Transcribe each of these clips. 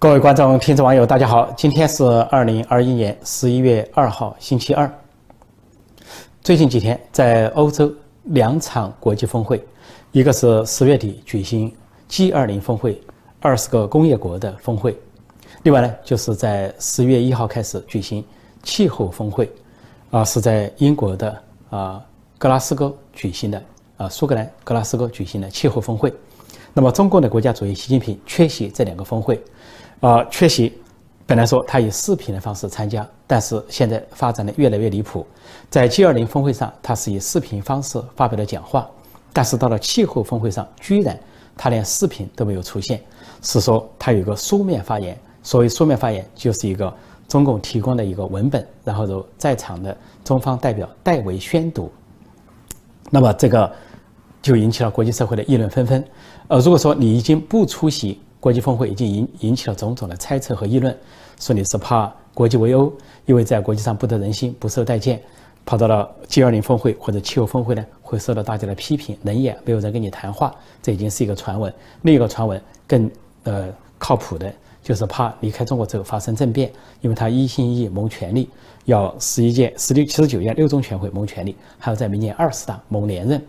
各位观众、听众、网友，大家好！今天是二零二一年十一月二号，星期二。最近几天，在欧洲两场国际峰会，一个是十月底举行 G 二零峰会，二十个工业国的峰会；另外呢，就是在十月一号开始举行气候峰会，啊，是在英国的啊格拉斯哥举行的啊苏格兰格拉斯哥举行的气候峰会。那么，中共的国家主席习近平缺席这两个峰会。啊，缺席。本来说他以视频的方式参加，但是现在发展的越来越离谱。在 G 二零峰会上，他是以视频方式发表了讲话，但是到了气候峰会上，居然他连视频都没有出现，是说他有一个书面发言。所谓书面发言，就是一个中共提供的一个文本，然后由在场的中方代表代为宣读。那么这个就引起了国际社会的议论纷纷。呃，如果说你已经不出席，国际峰会已经引引起了种种的猜测和议论，说你是怕国际围殴，因为在国际上不得人心、不受待见，跑到了 G20 峰会或者气候峰会呢，会受到大家的批评，冷眼，没有人跟你谈话，这已经是一个传闻。另一个传闻更呃靠谱的，就是怕离开中国之后发生政变，因为他一心一意谋权力，要十一届、十六、七十九届六中全会谋权力，还要在明年二十大谋连任。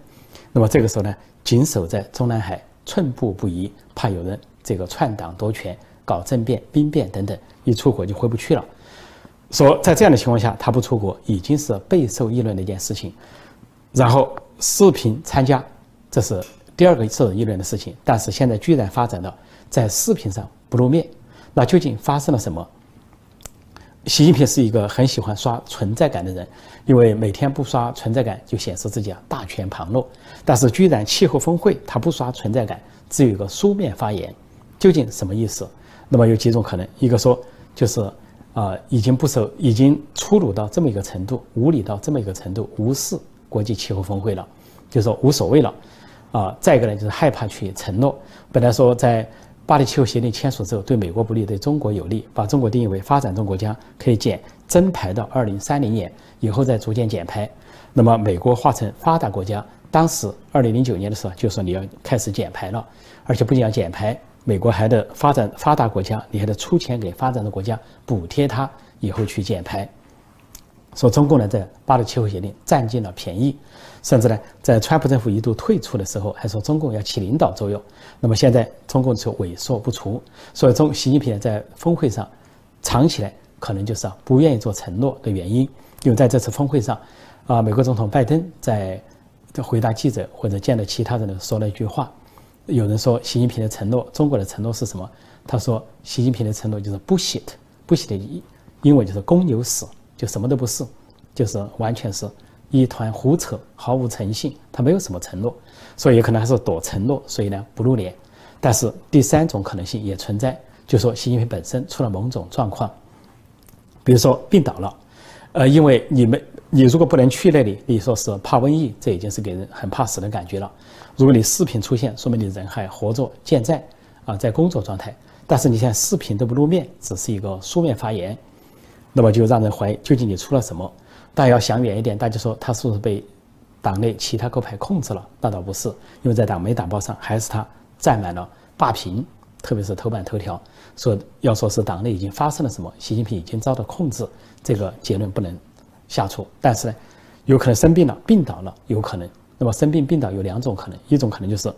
那么这个时候呢，紧守在中南海，寸步不移，怕有人。这个篡党夺权、搞政变、兵变等等，一出国就回不去了。说在这样的情况下，他不出国已经是备受议论的一件事情。然后视频参加，这是第二个受议论的事情。但是现在居然发展到在视频上不露面，那究竟发生了什么？习近平是一个很喜欢刷存在感的人，因为每天不刷存在感就显示自己啊大权旁落。但是居然气候峰会他不刷存在感，只有一个书面发言。究竟什么意思？那么有几种可能，一个说就是啊，已经不受，已经粗鲁到这么一个程度，无理到这么一个程度，无视国际气候峰会了，就说无所谓了，啊，再一个呢就是害怕去承诺。本来说在巴黎气候协定签署之后，对美国不利，对中国有利，把中国定义为发展中国家，可以减增排到二零三零年以后再逐渐减排。那么美国化成发达国家，当时二零零九年的时候就说你要开始减排了，而且不仅要减排。美国还得发展发达国家，你还得出钱给发展的国家补贴他以后去减排。说中共呢在巴黎气候协定占尽了便宜，甚至呢在川普政府一度退出的时候，还说中共要起领导作用。那么现在中共就萎缩不除，所以中习近平在峰会上藏起来，可能就是不愿意做承诺的原因。因为在这次峰会上，啊，美国总统拜登在回答记者或者见到其他人的说了一句话。有人说习近平的承诺，中国的承诺是什么？他说习近平的承诺就是不 shit，不 shit 的英文就是公牛屎，就什么都不是，就是完全是一团胡扯，毫无诚信。他没有什么承诺，所以也可能还是躲承诺，所以呢不露脸。但是第三种可能性也存在，就说习近平本身出了某种状况，比如说病倒了，呃，因为你们你如果不能去那里，你说是怕瘟疫，这已经是给人很怕死的感觉了。如果你视频出现，说明你人还活着健在，啊，在工作状态。但是你现在视频都不露面，只是一个书面发言，那么就让人怀疑究竟你出了什么。但要想远一点，大家说他是不是被党内其他各派控制了？那倒不是，因为在党媒党报上还是他占满了霸屏，特别是头版头条，说要说是党内已经发生了什么，习近平已经遭到控制，这个结论不能下出。但是呢，有可能生病了，病倒了，有可能。那么生病病倒有两种可能，一种可能就是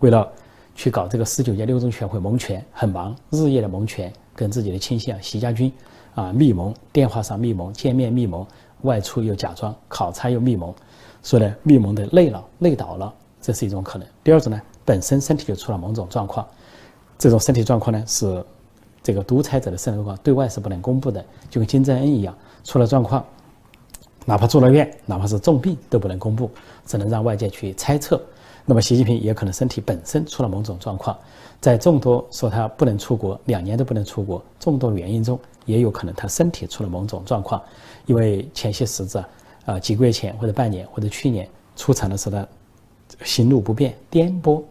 为了去搞这个十九届六中全会蒙权，很忙，日夜的蒙权，跟自己的亲信啊习家军啊密谋，电话上密谋，见面密谋，外出又假装考察又密谋，所以呢密谋的累了累倒了，这是一种可能。第二种呢，本身身体就出了某种状况，这种身体状况呢是这个独裁者的身体状况，对外是不能公布的，就跟金正恩一样，出了状况。哪怕住了院，哪怕是重病都不能公布，只能让外界去猜测。那么习近平也可能身体本身出了某种状况，在众多说他不能出国，两年都不能出国，众多原因中，也有可能他身体出了某种状况。因为前些时子啊，几个月前或者半年或者去年出场的时候呢，行路不便，颠簸。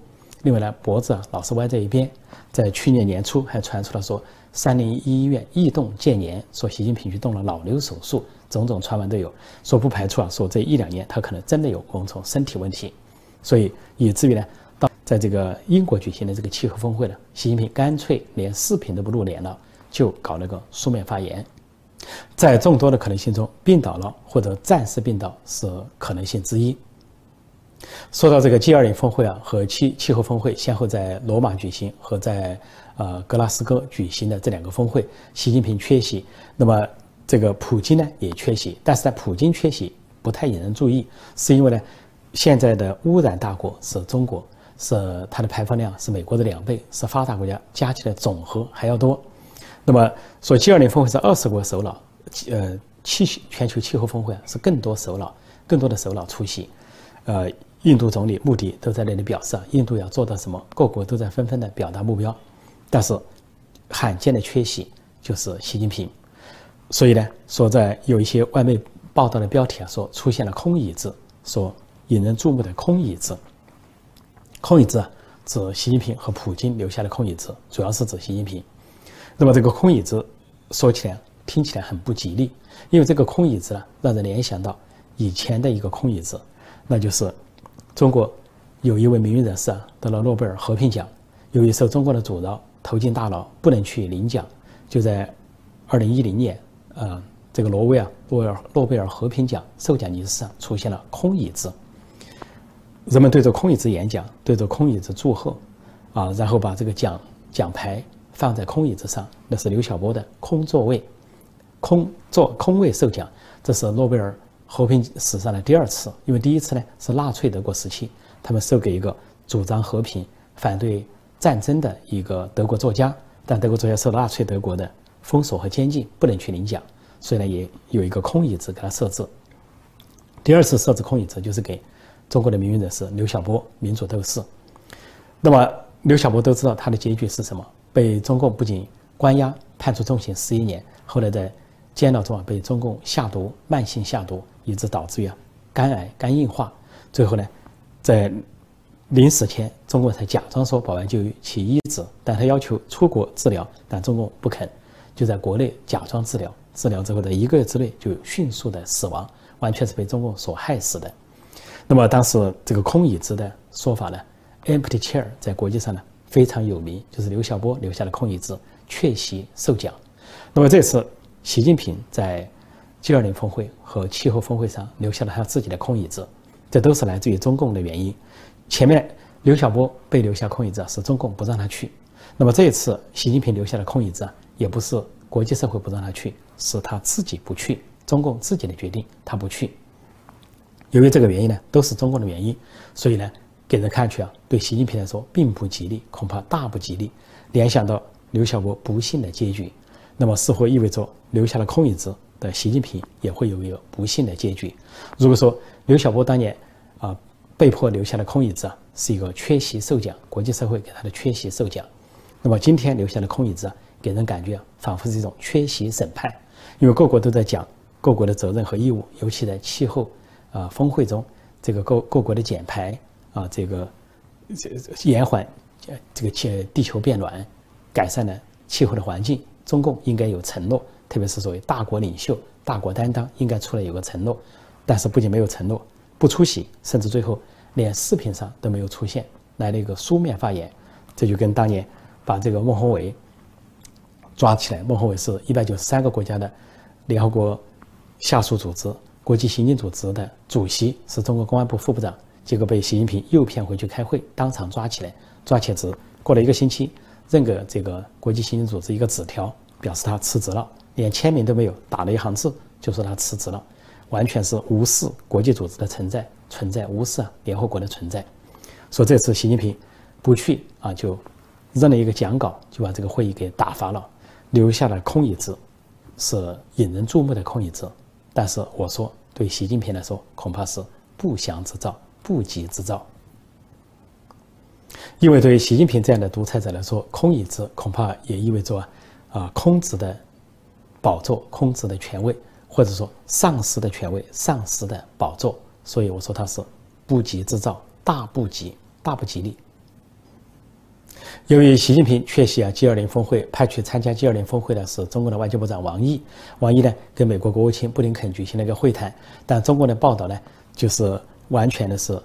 另外呢，脖子啊老是歪在一边。在去年年初还传出了说三零一医院异动建言，说习近平去动了脑瘤手术。种种传闻都有，说不排除啊，说这一两年他可能真的有某种身体问题，所以以至于呢，到在这个英国举行的这个气候峰会呢，习近平干脆连视频都不露脸了，就搞了个书面发言。在众多的可能性中，病倒了或者暂时病倒是可能性之一。说到这个 G20 峰会啊，和气气候峰会先后在罗马举行和在呃格拉斯哥举行的这两个峰会，习近平缺席，那么这个普京呢也缺席。但是在普京缺席不太引人注意，是因为呢，现在的污染大国是中国，是它的排放量是美国的两倍，是发达国家加起来总和还要多。那么说 G20 峰会是二十国首脑，呃，气全球气候峰会啊是更多首脑，更多的首脑出席，呃。印度总理穆迪都在那里表示，印度要做到什么，各国都在纷纷的表达目标，但是罕见的缺席就是习近平，所以呢，说在有一些外媒报道的标题啊，说出现了空椅子，说引人注目的空椅子，空椅子啊，指习近平和普京留下的空椅子，主要是指习近平。那么这个空椅子说起来听起来很不吉利，因为这个空椅子呢，让人联想到以前的一个空椅子，那就是。中国有一位名誉人士啊得了诺贝尔和平奖，由于受中国的阻挠，投进大牢，不能去领奖。就在二零一零年，呃，这个挪威啊诺尔诺贝尔和平奖授奖仪式上出现了空椅子，人们对着空椅子演讲，对着空椅子祝贺，啊，然后把这个奖奖牌放在空椅子上，那是刘晓波的空座位，空座空位授奖，这是诺贝尔。和平史上的第二次，因为第一次呢是纳粹德国时期，他们授给一个主张和平、反对战争的一个德国作家，但德国作家受纳粹德国的封锁和监禁，不能去领奖，所以呢也有一个空椅子给他设置。第二次设置空椅子就是给中国的名誉人士刘晓波，民主斗士。那么刘晓波都知道他的结局是什么，被中共不仅关押，判处重刑十一年，后来在监牢中啊被中共下毒，慢性下毒。以致导致于肝癌、肝硬化，最后呢，在临死前，中国才假装说保完就医去医治，但他要求出国治疗，但中共不肯，就在国内假装治疗，治疗之后的一个月之内就迅速的死亡，完全是被中共所害死的。那么当时这个空椅子的说法呢，empty chair 在国际上呢非常有名，就是刘晓波留下的空椅子缺席受奖。那么这次习近平在。G20 峰会和气候峰会上留下了他自己的空椅子，这都是来自于中共的原因。前面刘晓波被留下空椅子是中共不让他去，那么这一次习近平留下的空椅子啊也不是国际社会不让他去，是他自己不去，中共自己的决定，他不去。由于这个原因呢，都是中共的原因，所以呢，给人看去啊，对习近平来说并不吉利，恐怕大不吉利。联想到刘晓波不幸的结局，那么似乎意味着留下了空椅子。的习近平也会有一个不幸的结局。如果说刘晓波当年啊被迫留下的空椅子啊是一个缺席受奖，国际社会给他的缺席受奖，那么今天留下的空椅子啊，给人感觉仿佛是一种缺席审判，因为各国都在讲各国的责任和义务，尤其在气候啊峰会中，这个各各国的减排啊，这个延缓这个气地球变暖，改善了气候的环境，中共应该有承诺。特别是作为大国领袖、大国担当，应该出来有个承诺，但是不仅没有承诺，不出席，甚至最后连视频上都没有出现，来了一个书面发言，这就跟当年把这个孟宏伟抓起来，孟宏伟是一百九十三个国家的联合国下属组织国际刑警组织的主席，是中国公安部副部长，结果被习近平诱骗回去开会，当场抓起来，抓起来过了一个星期，认给这个国际刑警组织一个纸条，表示他辞职了。连签名都没有，打了一行字就说他辞职了，完全是无视国际组织的存在，存在无视联合国的存在。说这次习近平不去啊，就扔了一个讲稿，就把这个会议给打发了，留下了空椅子，是引人注目的空椅子。但是我说，对习近平来说，恐怕是不祥之兆，不吉之兆。因为对于习近平这样的独裁者来说，空椅子恐怕也意味着啊空子的。宝座空置的权位，或者说丧失的权位、丧失的宝座，所以我说他是不吉之兆，大不吉，大不吉利。由于习近平缺席啊 G20 峰会，派去参加 G20 峰会的是中国的外交部长王毅。王毅呢跟美国国务卿布林肯举行了一个会谈，但中国的报道呢就是完全的是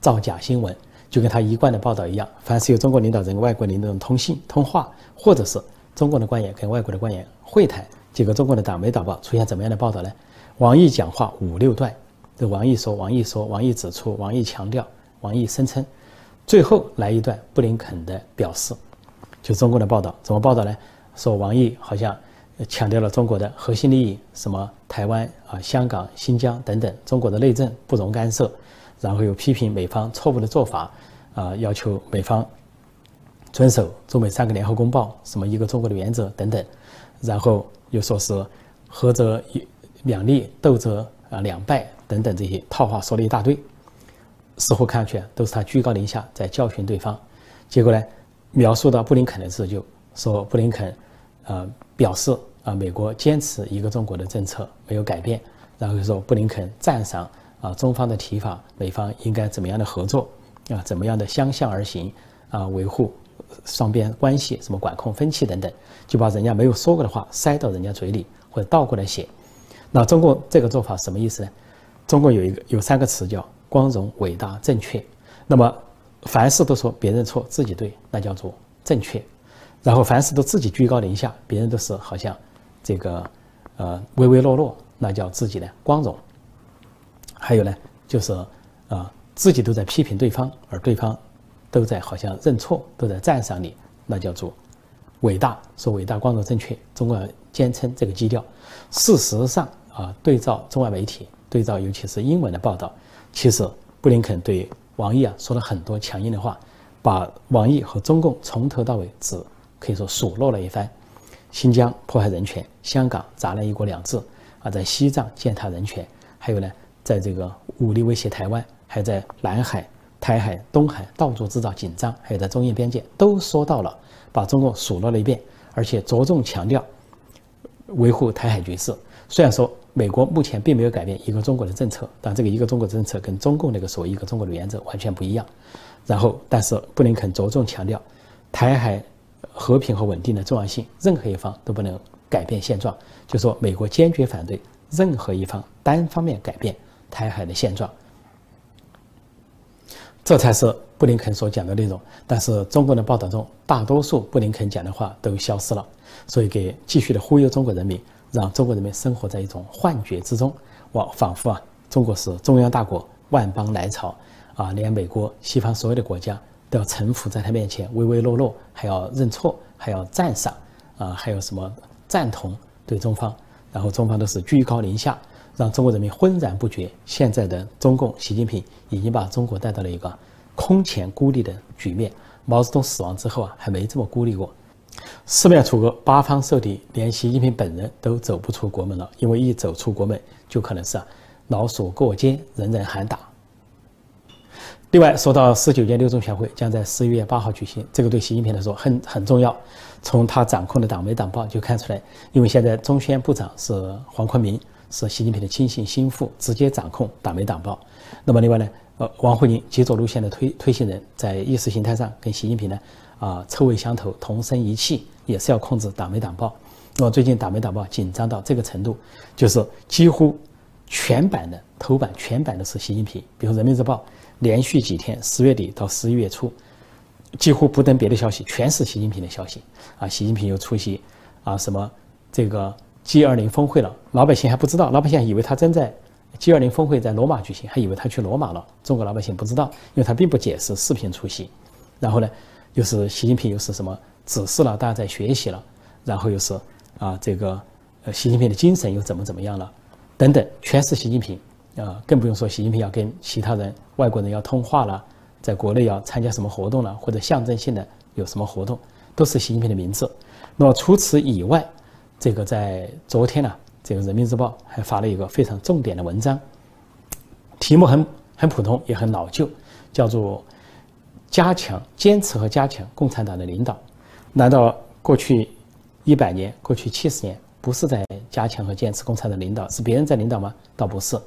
造假新闻，就跟他一贯的报道一样，凡是有中国领导人跟外国领导人通信、通话，或者是中国的官员跟外国的官员会谈，结果中国的党媒党报出现怎么样的报道呢？王毅讲话五六段，这王毅说，王毅说，王毅指出，王毅强调，王毅声称，最后来一段布林肯的表示，就中国的报道怎么报道呢？说王毅好像强调了中国的核心利益，什么台湾啊、香港、新疆等等，中国的内政不容干涉，然后又批评美方错误的做法，啊，要求美方遵守中美三个联合公报，什么一个中国的原则等等，然后又说是合则两利，斗则啊两败等等这些套话说了一大堆，似乎看上去都是他居高临下在教训对方，结果呢，描述到布林肯的时候就说布林肯。呃，表示啊，美国坚持一个中国的政策没有改变，然后就说布林肯赞赏啊中方的提法，美方应该怎么样的合作啊，怎么样的相向而行啊，维护双边关系，什么管控分歧等等，就把人家没有说过的话塞到人家嘴里，或者倒过来写。那中共这个做法什么意思呢？中共有一个有三个词叫光荣、伟大、正确。那么凡事都说别人错，自己对，那叫做正确。然后凡事都自己居高临下，别人都是好像这个呃唯唯诺诺，那叫自己的光荣。还有呢，就是啊自己都在批评对方，而对方都在好像认错，都在赞赏你，那叫做伟大。说伟大、光荣、正确，中国坚称这个基调。事实上啊，对照中外媒体，对照尤其是英文的报道，其实布林肯对王毅啊说了很多强硬的话，把王毅和中共从头到尾只。可以说数落了一番，新疆迫害人权，香港砸烂一国两制，啊，在西藏践踏人权，还有呢，在这个武力威胁台湾，还在南海、台海、东海到处制造紧张，还有在中印边界都说到了，把中共数落了一遍，而且着重强调维护台海局势。虽然说美国目前并没有改变一个中国的政策，但这个一个中国政策跟中共那个所谓一个中国的原则完全不一样。然后，但是布林肯着重强调台海。和平和稳定的重要性，任何一方都不能改变现状。就说美国坚决反对任何一方单方面改变台海的现状，这才是布林肯所讲的内容。但是中国的报道中，大多数布林肯讲的话都消失了，所以给继续的忽悠中国人民，让中国人民生活在一种幻觉之中，哇，仿佛啊，中国是中央大国，万邦来朝啊，连美国西方所有的国家。都要臣服在他面前，唯唯诺诺，还要认错，还要赞赏，啊，还有什么赞同对中方，然后中方都是居高临下，让中国人民浑然不觉。现在的中共习近平已经把中国带到了一个空前孤立的局面。毛泽东死亡之后啊，还没这么孤立过。四面楚歌，八方受敌，连习近平本人都走不出国门了，因为一走出国门，就可能是老鼠过街，人人喊打。另外，说到十九届六中全会将在十一月八号举行，这个对习近平来说很很重要。从他掌控的党媒党报就看出来，因为现在中宣部长是黄坤明，是习近平的亲信心腹，直接掌控党媒党报。那么另外呢，呃，王沪宁极左路线的推推行人，在意识形态上跟习近平呢啊臭味相投，同声一气，也是要控制党媒党报。那么最近党媒党报紧张到这个程度，就是几乎全版的头版全版都是习近平，比如人民日报。连续几天，十月底到十一月初，几乎不登别的消息，全是习近平的消息啊！习近平又出席啊什么这个 G 二零峰会了，老百姓还不知道，老百姓以为他正在 G 二零峰会在罗马举行，还以为他去罗马了。中国老百姓不知道，因为他并不解释视频出席。然后呢，又是习近平又是什么指示了大家在学习了，然后又是啊这个呃习近平的精神又怎么怎么样了，等等，全是习近平。啊，更不用说习近平要跟其他人、外国人要通话了，在国内要参加什么活动了，或者象征性的有什么活动，都是习近平的名字。那么除此以外，这个在昨天呢，这个人民日报还发了一个非常重点的文章，题目很很普通，也很老旧，叫做“加强坚持和加强共产党的领导”。难道过去一百年、过去七十年不是在加强和坚持共产党的领导，是别人在领导吗？倒不是。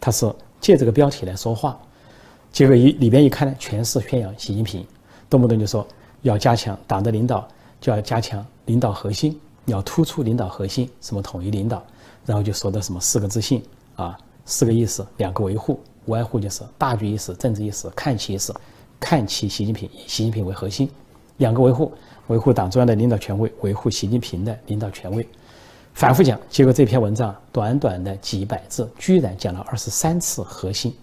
他是借这个标题来说话，结果一里边一看呢，全是宣扬习近平，动不动就说要加强党的领导，就要加强领导核心，要突出领导核心，什么统一领导，然后就说的什么四个自信啊，四个意识，两个维护，无外乎就是大局意识、政治意识、看齐意识、看齐习近平，以习近平为核心，两个维护：维护党中央的领导权威，维护习近平的领导权威。反复讲，结果这篇文章短短的几百字，居然讲了二十三次核心。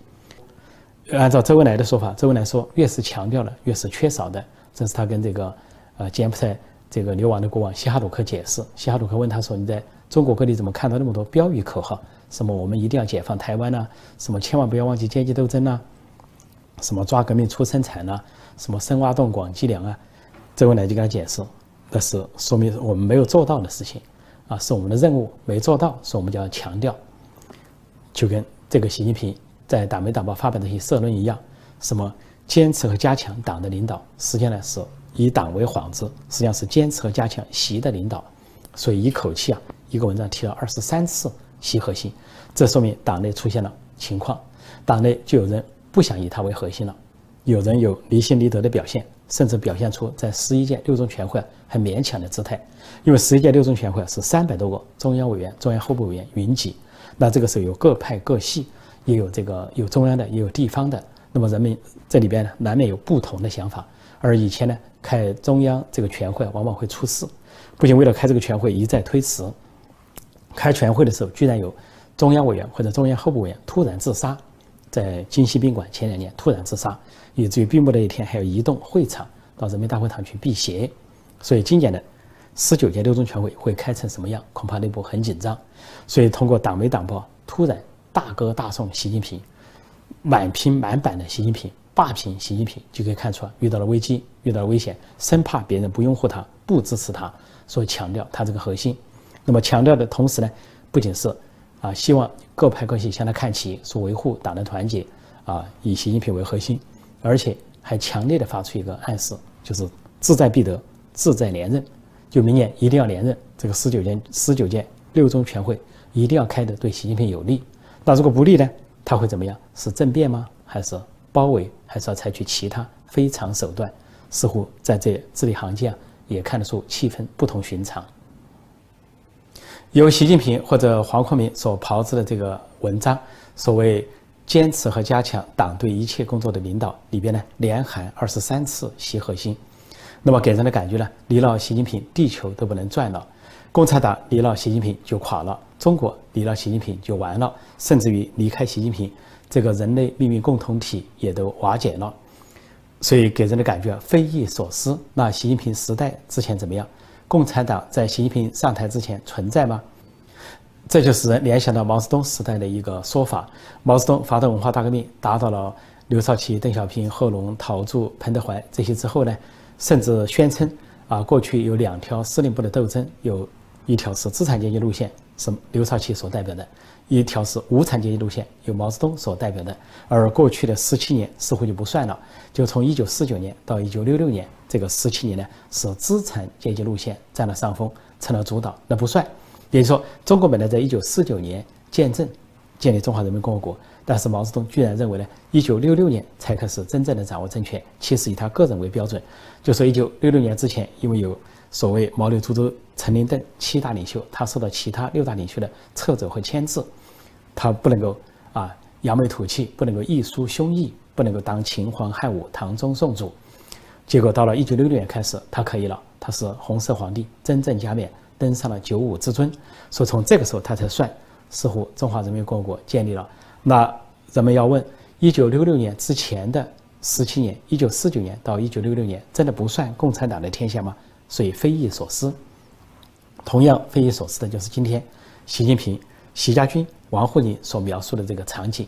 按照周恩来的说法，周恩来说，越是强调的，越是缺少的。这是他跟这个呃柬埔寨这个流亡的国王西哈努克解释。西哈努克问他说：“你在中国各地怎么看到那么多标语口号？什么我们一定要解放台湾呐？什么千万不要忘记阶级斗争呐？什么抓革命出生产呐？什么深挖洞广积粮啊？”周恩来就跟他解释：“那是说明我们没有做到的事情。”啊，是我们的任务没做到，所以我们就要强调，就跟这个习近平在党媒党报发表的一些社论一样，什么坚持和加强党的领导，实际上呢是以党为幌子，实际上是坚持和加强习的领导，所以一口气啊，一个文章提了二十三次习核心，这说明党内出现了情况，党内就有人不想以他为核心了，有人有离心离德的表现。甚至表现出在十一届六中全会很勉强的姿态，因为十一届六中全会是三百多个中央委员、中央候补委员云集，那这个时候有各派各系，也有这个有中央的，也有地方的，那么人们这里边呢难免有不同的想法。而以前呢开中央这个全会往往会出事，不仅为了开这个全会一再推迟，开全会的时候居然有中央委员或者中央候补委员突然自杀，在京西宾馆前两年突然自杀。以至于闭幕的一天还要移动会场到人民大会堂去辟邪，所以今年的十九届六中全会会开成什么样，恐怕内部很紧张。所以通过党媒党报突然大歌大颂习近平，满屏满版的习近平，霸屏习近平，就可以看出遇到了危机，遇到了危险，生怕别人不拥护他，不支持他，所以强调他这个核心。那么强调的同时呢，不仅是啊希望各派各系向他看齐，说维护党的团结啊，以习近平为核心。而且还强烈的发出一个暗示，就是志在必得，志在连任，就明年一定要连任。这个十九届十九届六中全会一定要开的对习近平有利。那如果不利呢？他会怎么样？是政变吗？还是包围？还是要采取其他非常手段？似乎在这字里行间也看得出气氛不同寻常。由习近平或者黄坤明所炮制的这个文章，所谓。坚持和加强党对一切工作的领导，里边呢连喊二十三次习核心，那么给人的感觉呢，离了习近平，地球都不能转了；共产党离了习近平就垮了，中国离了习近平就完了，甚至于离开习近平，这个人类命运共同体也都瓦解了。所以给人的感觉匪夷所思。那习近平时代之前怎么样？共产党在习近平上台之前存在吗？这就使人联想到毛泽东时代的一个说法：毛泽东发动文化大革命，打倒了刘少奇、邓小平、贺龙、陶铸、彭德怀这些之后呢，甚至宣称啊，过去有两条司令部的斗争，有一条是资产阶级路线，是刘少奇所代表的；一条是无产阶级路线，由毛泽东所代表的。而过去的十七年似乎就不算了，就从一九四九年到一九六六年这个十七年呢，是资产阶级路线占了上风，成了主导，那不算。也就说，中国本来在一九四九年建政，建立中华人民共和国，但是毛泽东居然认为呢，一九六六年才开始真正的掌握政权。其实以他个人为标准，就说一九六六年之前，因为有所谓毛、刘、朱、周、陈、林、邓七大领袖，他受到其他六大领袖的掣肘和牵制，他不能够啊扬眉吐气，不能够一抒胸臆，不能够当秦皇汉武、唐宗宋祖。结果到了一九六六年开始，他可以了，他是红色皇帝，真正加冕。登上了九五之尊，所以从这个时候他才算似乎中华人民共和国建立了。那人们要问：一九六六年之前的十七年，一九四九年到一九六六年，真的不算共产党的天下吗？所以匪夷所思。同样匪夷所思的就是今天习近平、习家军、王沪宁所描述的这个场景，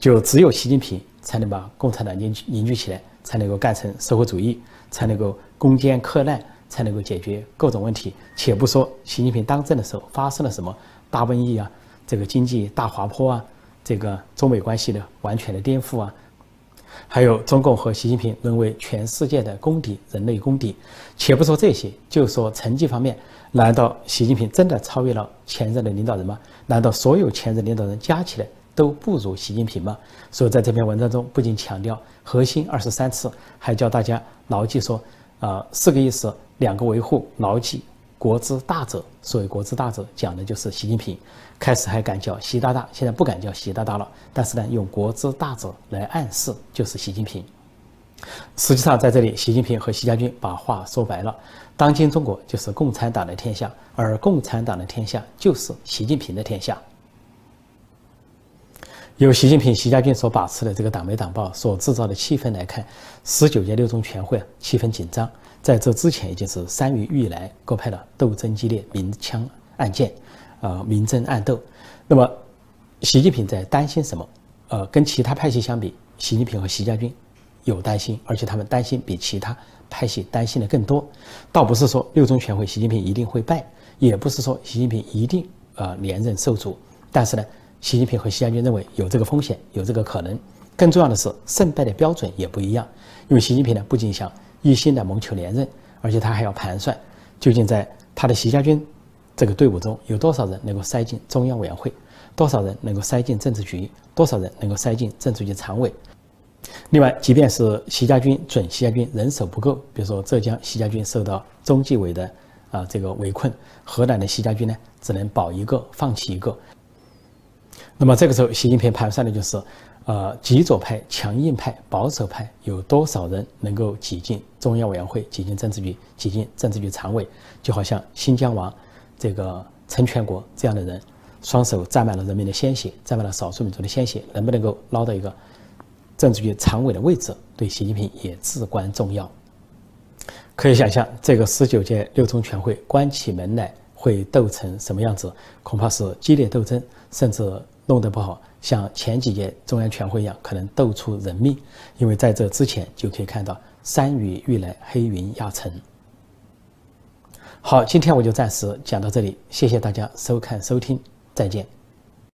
就只有习近平才能把共产党凝聚凝聚起来，才能够干成社会主义，才能够攻坚克难。才能够解决各种问题。且不说习近平当政的时候发生了什么大瘟疫啊，这个经济大滑坡啊，这个中美关系的完全的颠覆啊，还有中共和习近平沦为全世界的公敌，人类公敌。且不说这些，就说成绩方面，难道习近平真的超越了前任的领导人吗？难道所有前任领导人加起来都不如习近平吗？所以在这篇文章中，不仅强调核心二十三次，还教大家牢记说，啊，四个意思。两个维护牢记国之大者，所谓国之大者，讲的就是习近平。开始还敢叫习大大，现在不敢叫习大大了。但是呢，用国之大者来暗示，就是习近平。实际上，在这里，习近平和习家军把话说白了：当今中国就是共产党的天下，而共产党的天下就是习近平的天下。由习近平、习家军所把持的这个党媒党报所制造的气氛来看，十九届六中全会气氛紧张。在这之前，已经是三余以来各派的斗争激烈，明枪暗箭，呃，明争暗斗。那么，习近平在担心什么？呃，跟其他派系相比，习近平和习家军有担心，而且他们担心比其他派系担心的更多。倒不是说六中全会习近平一定会败，也不是说习近平一定呃连任受阻，但是呢。习近平和习家军认为有这个风险，有这个可能。更重要的是，胜败的标准也不一样。因为习近平呢，不仅想一心的谋求连任，而且他还要盘算，究竟在他的习家军这个队伍中有多少人能够塞进中央委员会，多少人能够塞进政治局，多少人能够塞进政治局常委。另外，即便是习家军准习家军人手不够，比如说浙江习家军受到中纪委的啊这个围困，河南的习家军呢只能保一个，放弃一个。那么这个时候，习近平盘算的就是，呃，极左派、强硬派、保守派有多少人能够挤进中央委员会、挤进政治局、挤进政治局常委？就好像新疆王这个陈全国这样的人，双手沾满了人民的鲜血，沾满了少数民族的鲜血，能不能够捞到一个政治局常委的位置，对习近平也至关重要。可以想象，这个十九届六中全会关起门来会斗成什么样子？恐怕是激烈斗争，甚至。弄得不好，像前几届中央全会一样，可能斗出人命。因为在这之前就可以看到山雨欲来，黑云压城。好，今天我就暂时讲到这里，谢谢大家收看收听，再见。